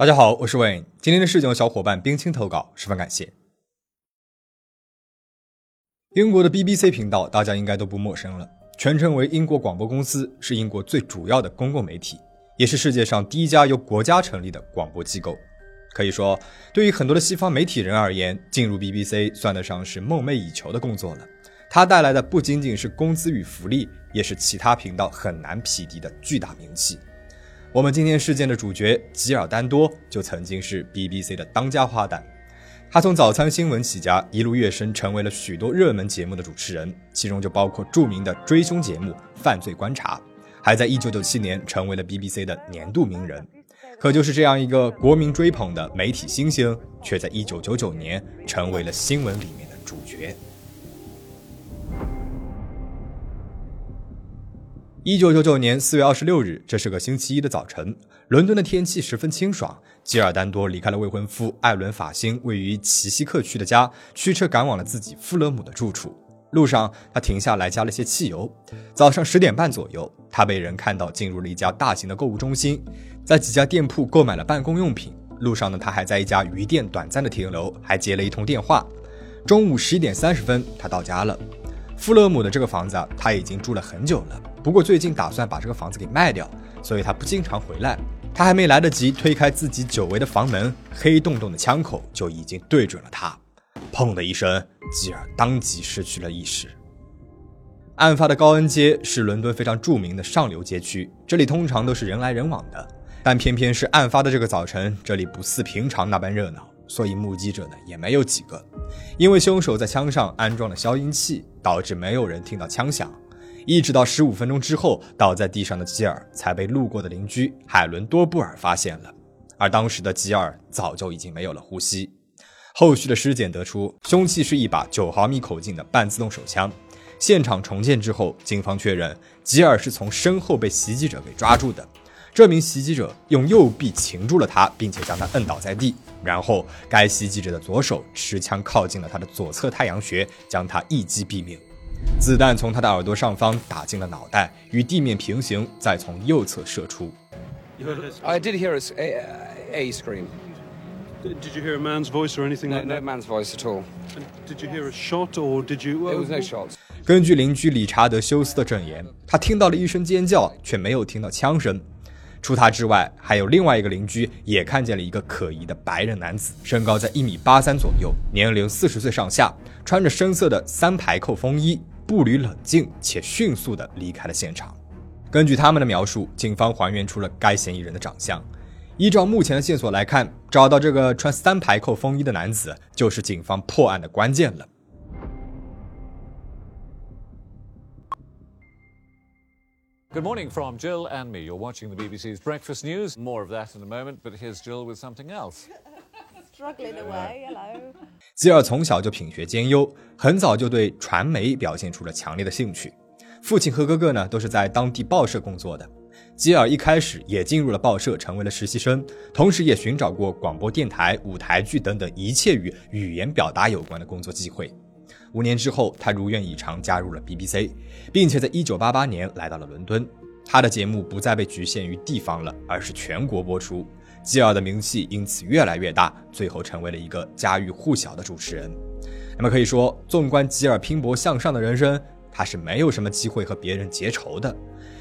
大家好，我是 Wayne。今天的事件由小伙伴冰清投稿，十分感谢。英国的 BBC 频道大家应该都不陌生了，全称为英国广播公司，是英国最主要的公共媒体，也是世界上第一家由国家成立的广播机构。可以说，对于很多的西方媒体人而言，进入 BBC 算得上是梦寐以求的工作了。它带来的不仅仅是工资与福利，也是其他频道很难匹敌的巨大名气。我们今天事件的主角吉尔丹多就曾经是 BBC 的当家花旦，他从早餐新闻起家，一路跃升，成为了许多热门节目的主持人，其中就包括著名的追凶节目《犯罪观察》，还在1997年成为了 BBC 的年度名人。可就是这样一个国民追捧的媒体新星，却在1999年成为了新闻里面的主角。一九九九年四月二十六日，这是个星期一的早晨，伦敦的天气十分清爽。吉尔丹多离开了未婚夫艾伦法辛位于奇西克区的家，驱车赶往了自己富勒姆的住处。路上，他停下来加了些汽油。早上十点半左右，他被人看到进入了一家大型的购物中心，在几家店铺购买了办公用品。路上呢，他还在一家鱼店短暂的停留，还接了一通电话。中午十一点三十分，他到家了。富勒姆的这个房子，他已经住了很久了。不过最近打算把这个房子给卖掉，所以他不经常回来。他还没来得及推开自己久违的房门，黑洞洞的枪口就已经对准了他。砰的一声，吉尔当即失去了意识。案发的高恩街是伦敦非常著名的上流街区，这里通常都是人来人往的，但偏偏是案发的这个早晨，这里不似平常那般热闹，所以目击者呢也没有几个。因为凶手在枪上安装了消音器，导致没有人听到枪响。一直到十五分钟之后，倒在地上的吉尔才被路过的邻居海伦多布尔发现了，而当时的吉尔早就已经没有了呼吸。后续的尸检得出，凶器是一把九毫米口径的半自动手枪。现场重建之后，警方确认吉尔是从身后被袭击者给抓住的。这名袭击者用右臂擒住了他，并且将他摁倒在地，然后该袭击者的左手持枪靠近了他的左侧太阳穴，将他一击毙命。子弹从他的耳朵上方打进了脑袋，与地面平行，再从右侧射出。I did hear a, a scream. Did you hear a man's voice or anything like that? man's voice at all. Did you hear a shot or did you? It was no shots. 根据邻居理查德·休斯的证言，他听到了一声尖叫，却没有听到枪声。除他之外，还有另外一个邻居也看见了一个可疑的白人男子，身高在一米八三左右，年龄四十岁上下，穿着深色的三排扣风衣，步履冷静且迅速地离开了现场。根据他们的描述，警方还原出了该嫌疑人的长相。依照目前的线索来看，找到这个穿三排扣风衣的男子，就是警方破案的关键了。Good morning from Jill and me. You're watching the BBC's Breakfast News. More of that in a moment, but here's Jill with something else. Struggling away. Hello. 吉尔从小就品学兼优，很早就对传媒表现出了强烈的兴趣。父亲和哥哥呢都是在当地报社工作的。吉尔一开始也进入了报社，成为了实习生，同时也寻找过广播电台、舞台剧等等一切与语言表达有关的工作机会。五年之后，他如愿以偿加入了 BBC，并且在1988年来到了伦敦。他的节目不再被局限于地方了，而是全国播出。吉尔的名气因此越来越大，最后成为了一个家喻户晓的主持人。那么可以说，纵观吉尔拼搏向上的人生，他是没有什么机会和别人结仇的。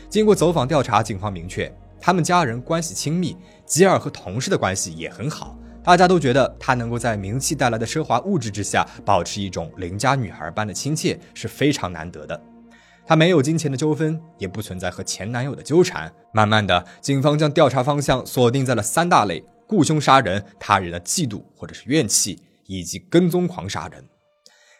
经过走访调查，警方明确他们家人关系亲密，吉尔和同事的关系也很好。大家都觉得他能够在名气带来的奢华物质之下，保持一种邻家女孩般的亲切，是非常难得的。他没有金钱的纠纷，也不存在和前男友的纠缠。慢慢的，警方将调查方向锁定在了三大类：雇凶杀人、他人的嫉妒或者是怨气，以及跟踪狂杀人。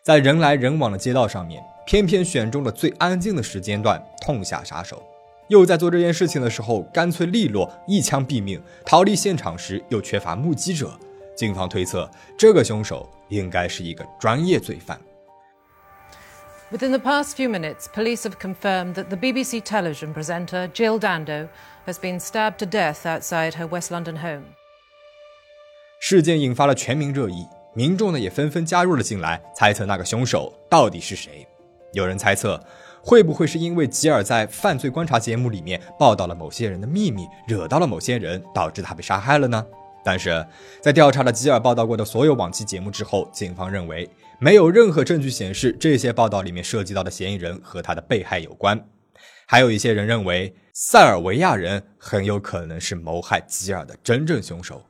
在人来人往的街道上面，偏偏选中了最安静的时间段，痛下杀手。又在做这件事情的时候，干脆利落，一枪毙命。逃离现场时又缺乏目击者，警方推测这个凶手应该是一个专业罪犯。Within the past few minutes, police have confirmed that the BBC television presenter Jill Dando has been stabbed to death outside her West London home. 事件引发了全民热议，民众呢也纷纷加入了进来，猜测那个凶手到底是谁。有人猜测，会不会是因为吉尔在犯罪观察节目里面报道了某些人的秘密，惹到了某些人，导致他被杀害了呢？但是在调查了吉尔报道过的所有往期节目之后，警方认为没有任何证据显示这些报道里面涉及到的嫌疑人和他的被害有关。还有一些人认为塞尔维亚人很有可能是谋害吉尔的真正凶手。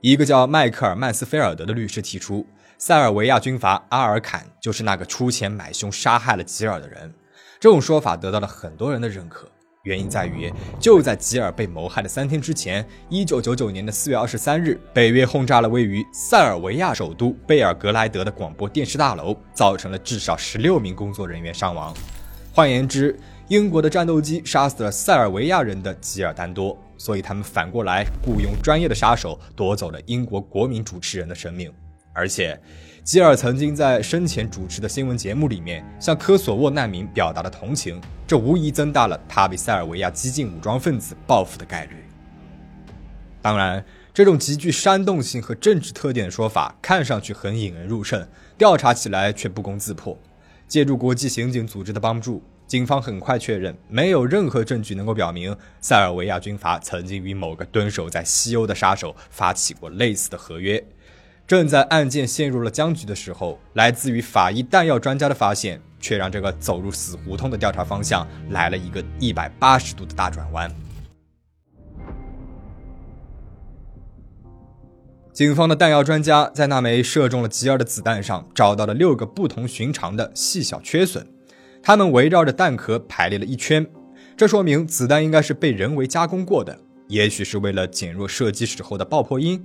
一个叫迈克尔·曼斯菲尔德的律师提出，塞尔维亚军阀阿尔坎就是那个出钱买凶杀害了吉尔的人。这种说法得到了很多人的认可。原因在于，就在吉尔被谋害的三天之前，一九九九年的四月二十三日，北约轰炸了位于塞尔维亚首都贝尔格莱德的广播电视大楼，造成了至少十六名工作人员伤亡。换言之，英国的战斗机杀死了塞尔维亚人的吉尔丹多，所以他们反过来雇佣专业的杀手夺走了英国国民主持人的生命，而且。吉尔曾经在生前主持的新闻节目里面向科索沃难民表达了同情，这无疑增大了他被塞尔维亚激进武装分子报复的概率。当然，这种极具煽动性和政治特点的说法看上去很引人入胜，调查起来却不攻自破。借助国际刑警组织的帮助，警方很快确认没有任何证据能够表明塞尔维亚军阀曾经与某个蹲守在西欧的杀手发起过类似的合约。正在案件陷入了僵局的时候，来自于法医弹药专家的发现，却让这个走入死胡同的调查方向来了一个一百八十度的大转弯。警方的弹药专家在那枚射中了吉尔的子弹上找到了六个不同寻常的细小缺损，它们围绕着弹壳排列了一圈，这说明子弹应该是被人为加工过的，也许是为了减弱射击时候的爆破音。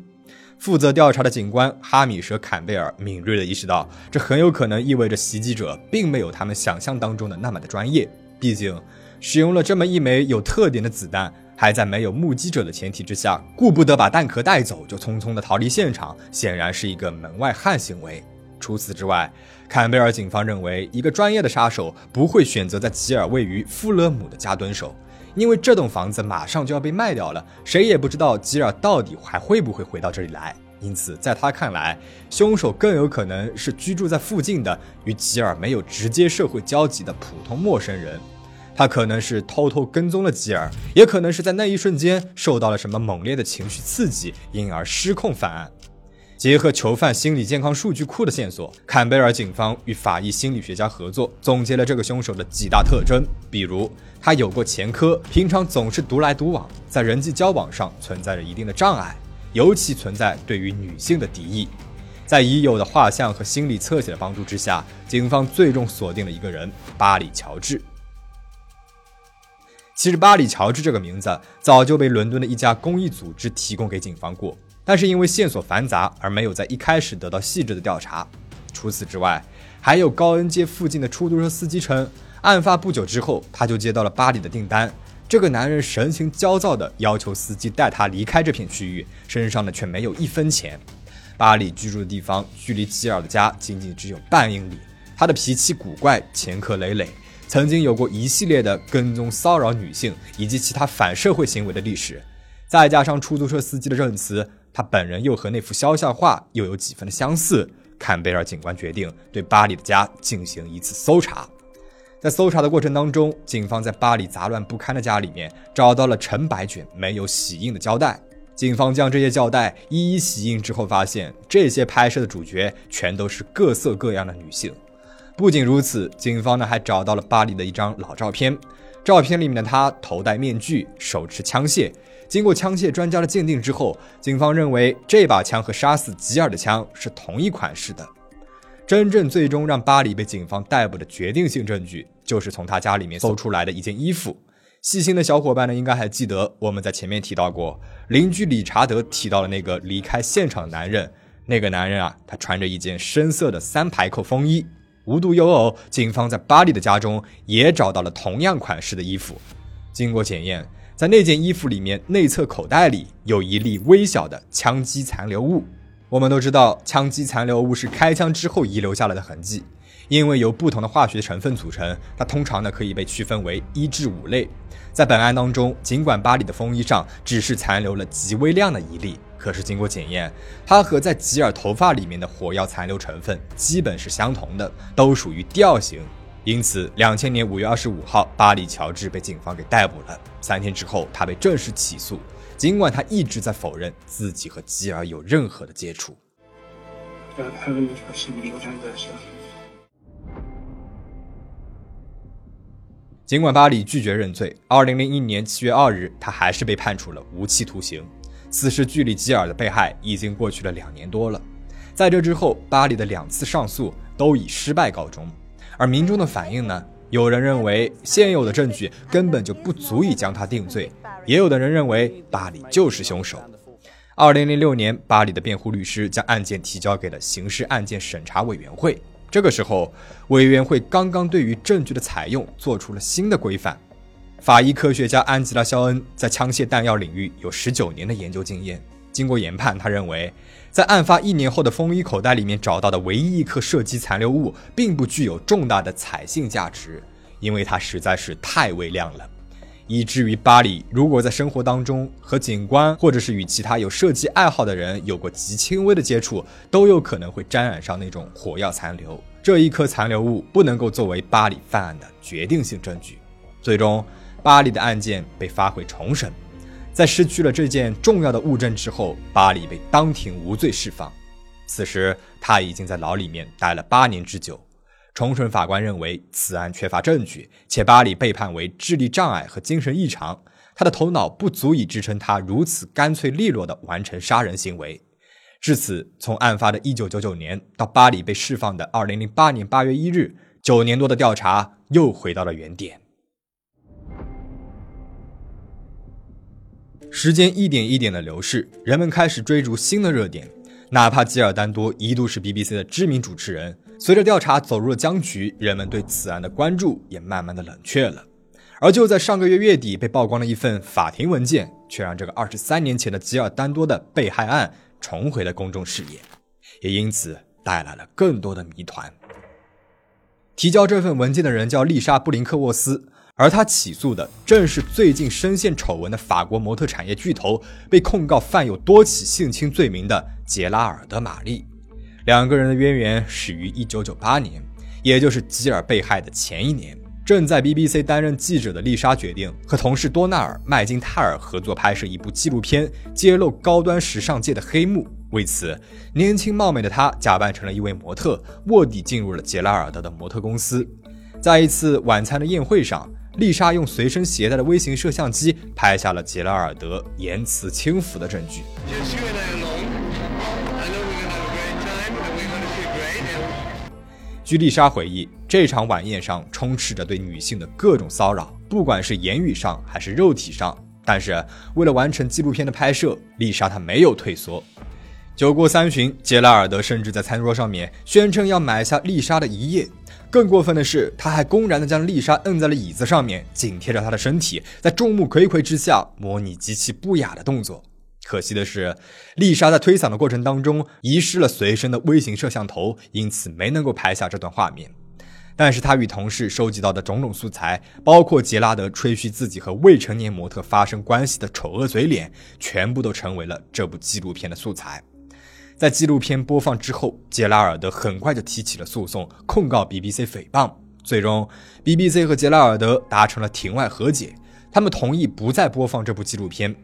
负责调查的警官哈米舍·坎贝尔敏锐地意识到，这很有可能意味着袭击者并没有他们想象当中的那么的专业。毕竟，使用了这么一枚有特点的子弹，还在没有目击者的前提之下，顾不得把弹壳带走就匆匆地逃离现场，显然是一个门外汉行为。除此之外，坎贝尔警方认为，一个专业的杀手不会选择在吉尔位于富勒姆的家蹲守。因为这栋房子马上就要被卖掉了，谁也不知道吉尔到底还会不会回到这里来。因此，在他看来，凶手更有可能是居住在附近的、与吉尔没有直接社会交集的普通陌生人。他可能是偷偷跟踪了吉尔，也可能是在那一瞬间受到了什么猛烈的情绪刺激，因而失控犯案。结合囚犯心理健康数据库的线索，坎贝尔警方与法医心理学家合作，总结了这个凶手的几大特征。比如，他有过前科，平常总是独来独往，在人际交往上存在着一定的障碍，尤其存在对于女性的敌意。在已有的画像和心理侧写的帮助之下，警方最终锁定了一个人——巴里·乔治。其实，巴里·乔治这个名字早就被伦敦的一家公益组织提供给警方过。但是因为线索繁杂，而没有在一开始得到细致的调查。除此之外，还有高恩街附近的出租车司机称，案发不久之后，他就接到了巴里的订单。这个男人神情焦躁地要求司机带他离开这片区域，身上呢却没有一分钱。巴里居住的地方距离吉尔的家仅仅只有半英里。他的脾气古怪，前科累累，曾经有过一系列的跟踪骚扰女性以及其他反社会行为的历史。再加上出租车司机的证词。他本人又和那幅肖像画又有几分的相似，坎贝尔警官决定对巴里的家进行一次搜查。在搜查的过程当中，警方在巴里杂乱不堪的家里面找到了成百卷没有洗印的胶带。警方将这些胶带一一洗印之后，发现这些拍摄的主角全都是各色各样的女性。不仅如此，警方呢还找到了巴里的一张老照片，照片里面的他头戴面具，手持枪械。经过枪械专家的鉴定之后，警方认为这把枪和杀死吉尔的枪是同一款式的。真正最终让巴里被警方逮捕的决定性证据，就是从他家里面搜出来的一件衣服。细心的小伙伴呢，应该还记得我们在前面提到过，邻居理查德提到了那个离开现场的男人。那个男人啊，他穿着一件深色的三排扣风衣。无独有偶，警方在巴里的家中也找到了同样款式的衣服。经过检验。在那件衣服里面，内侧口袋里有一粒微小的枪击残留物。我们都知道，枪击残留物是开枪之后遗留下来的痕迹，因为由不同的化学成分组成，它通常呢可以被区分为一至五类。在本案当中，尽管巴里的风衣上只是残留了极微量的一粒，可是经过检验，它和在吉尔头发里面的火药残留成分基本是相同的，都属于第二型。因此，两千年五月二十五号，巴里·乔治被警方给逮捕了。三天之后，他被正式起诉。尽管他一直在否认自己和吉尔有任何的接触。尽管巴里拒绝认罪二零零一年七月二日，他还是被判处了无期徒刑。此时距离吉尔的被害已经过去了两年多了。在这之后，巴里的两次上诉都以失败告终。而民众的反应呢？有人认为现有的证据根本就不足以将他定罪，也有的人认为巴里就是凶手。2006年，巴里的辩护律师将案件提交给了刑事案件审查委员会。这个时候，委员会刚刚对于证据的采用做出了新的规范。法医科学家安吉拉·肖恩在枪械弹药领域有十九年的研究经验。经过研判，他认为，在案发一年后的风衣口袋里面找到的唯一一颗射击残留物，并不具有重大的采信价值，因为它实在是太微量了，以至于巴里如果在生活当中和警官或者是与其他有射击爱好的人有过极轻微的接触，都有可能会沾染上那种火药残留。这一颗残留物不能够作为巴里犯案的决定性证据。最终，巴里的案件被发回重审。在失去了这件重要的物证之后，巴里被当庭无罪释放。此时他已经在牢里面待了八年之久。重审法官认为此案缺乏证据，且巴里被判为智力障碍和精神异常，他的头脑不足以支撑他如此干脆利落地完成杀人行为。至此，从案发的1999年到巴里被释放的2008年8月1日，九年多的调查又回到了原点。时间一点一点的流逝，人们开始追逐新的热点。哪怕吉尔丹多一度是 BBC 的知名主持人，随着调查走入了僵局，人们对此案的关注也慢慢的冷却了。而就在上个月月底被曝光的一份法庭文件，却让这个二十三年前的吉尔丹多的被害案重回了公众视野，也因此带来了更多的谜团。提交这份文件的人叫丽莎·布林克沃斯。而他起诉的正是最近深陷丑闻的法国模特产业巨头，被控告犯有多起性侵罪名的杰拉尔德·玛丽。两个人的渊源始于1998年，也就是吉尔被害的前一年。正在 BBC 担任记者的丽莎决定和同事多纳尔·麦金泰尔合作拍摄一部纪录片，揭露高端时尚界的黑幕。为此，年轻貌美的她假扮成了一位模特，卧底进入了杰拉尔德的模特公司。在一次晚餐的宴会上。丽莎用随身携带的微型摄像机拍下了杰拉尔德言辞轻浮的证据。据丽莎回忆，这场晚宴上充斥着对女性的各种骚扰，不管是言语上还是肉体上。但是为了完成纪录片的拍摄，丽莎她没有退缩。酒过三巡，杰拉尔德甚至在餐桌上面宣称要买下丽莎的一夜。更过分的是，他还公然的将丽莎摁在了椅子上面，紧贴着她的身体，在众目睽睽之下模拟极其不雅的动作。可惜的是，丽莎在推搡的过程当中遗失了随身的微型摄像头，因此没能够拍下这段画面。但是他与同事收集到的种种素材，包括杰拉德吹嘘自己和未成年模特发生关系的丑恶嘴脸，全部都成为了这部纪录片的素材。在纪录片播放之后，杰拉尔德很快就提起了诉讼，控告 BBC 诽谤。最终，BBC 和杰拉尔德达成了庭外和解，他们同意不再播放这部纪录片。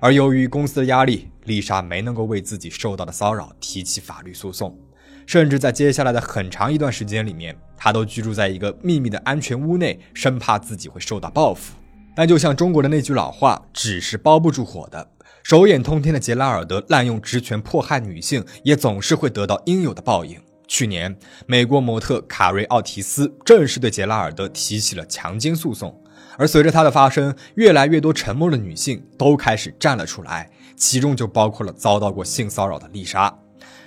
而由于公司的压力，丽莎没能够为自己受到的骚扰提起法律诉讼，甚至在接下来的很长一段时间里面，她都居住在一个秘密的安全屋内，生怕自己会受到报复。但就像中国的那句老话，纸是包不住火的。手眼通天的杰拉尔德滥用职权迫害女性，也总是会得到应有的报应。去年，美国模特卡瑞奥提斯正式对杰拉尔德提起了强奸诉讼。而随着他的发生，越来越多沉默的女性都开始站了出来，其中就包括了遭到过性骚扰的丽莎。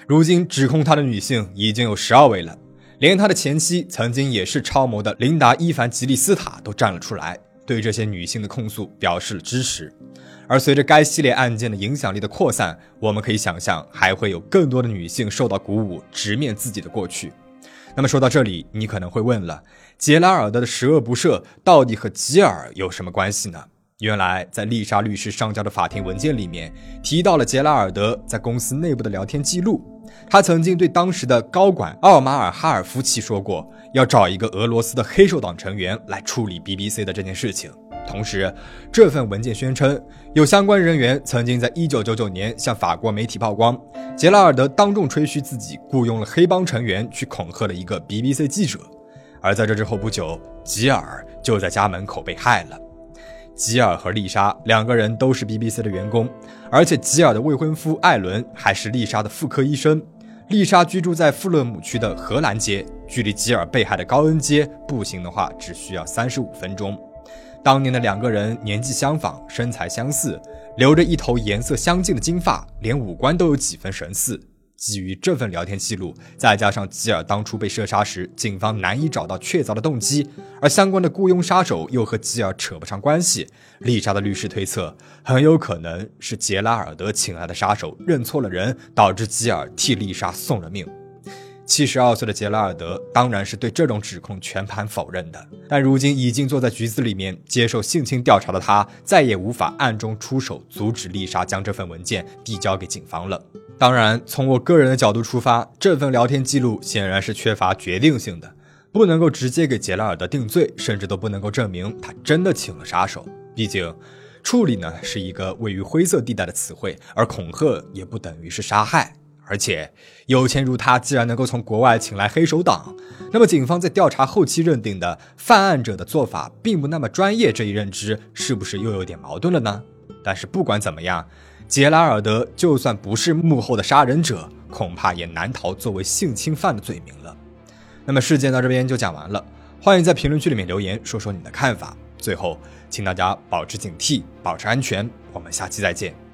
如今，指控他的女性已经有十二位了，连他的前妻曾经也是超模的琳达·伊凡吉利斯塔都站了出来，对这些女性的控诉表示了支持。而随着该系列案件的影响力的扩散，我们可以想象，还会有更多的女性受到鼓舞，直面自己的过去。那么说到这里，你可能会问了：杰拉尔德的十恶不赦到底和吉尔有什么关系呢？原来，在丽莎律师上交的法庭文件里面提到了杰拉尔德在公司内部的聊天记录，他曾经对当时的高管奥马尔哈尔夫妻说过，要找一个俄罗斯的黑手党成员来处理 BBC 的这件事情。同时，这份文件宣称，有相关人员曾经在1999年向法国媒体曝光，杰拉尔德当众吹嘘自己雇佣了黑帮成员去恐吓了一个 BBC 记者。而在这之后不久，吉尔就在家门口被害了。吉尔和丽莎两个人都是 BBC 的员工，而且吉尔的未婚夫艾伦还是丽莎的妇科医生。丽莎居住在富勒姆区的荷兰街，距离吉尔被害的高恩街步行的话只需要三十五分钟。当年的两个人年纪相仿，身材相似，留着一头颜色相近的金发，连五官都有几分神似。基于这份聊天记录，再加上吉尔当初被射杀时，警方难以找到确凿的动机，而相关的雇佣杀手又和吉尔扯不上关系，丽莎的律师推测，很有可能是杰拉尔德请来的杀手认错了人，导致吉尔替丽莎送了命。七十二岁的杰拉尔德当然是对这种指控全盘否认的，但如今已经坐在局子里面接受性侵调查的他，再也无法暗中出手阻止丽莎将这份文件递交给警方了。当然，从我个人的角度出发，这份聊天记录显然是缺乏决定性的，不能够直接给杰拉尔德定罪，甚至都不能够证明他真的请了杀手。毕竟，处理呢是一个位于灰色地带的词汇，而恐吓也不等于是杀害。而且有钱如他，既然能够从国外请来黑手党，那么警方在调查后期认定的犯案者的做法并不那么专业，这一认知是不是又有点矛盾了呢？但是不管怎么样，杰拉尔德就算不是幕后的杀人者，恐怕也难逃作为性侵犯的罪名了。那么事件到这边就讲完了，欢迎在评论区里面留言说说你的看法。最后，请大家保持警惕，保持安全。我们下期再见。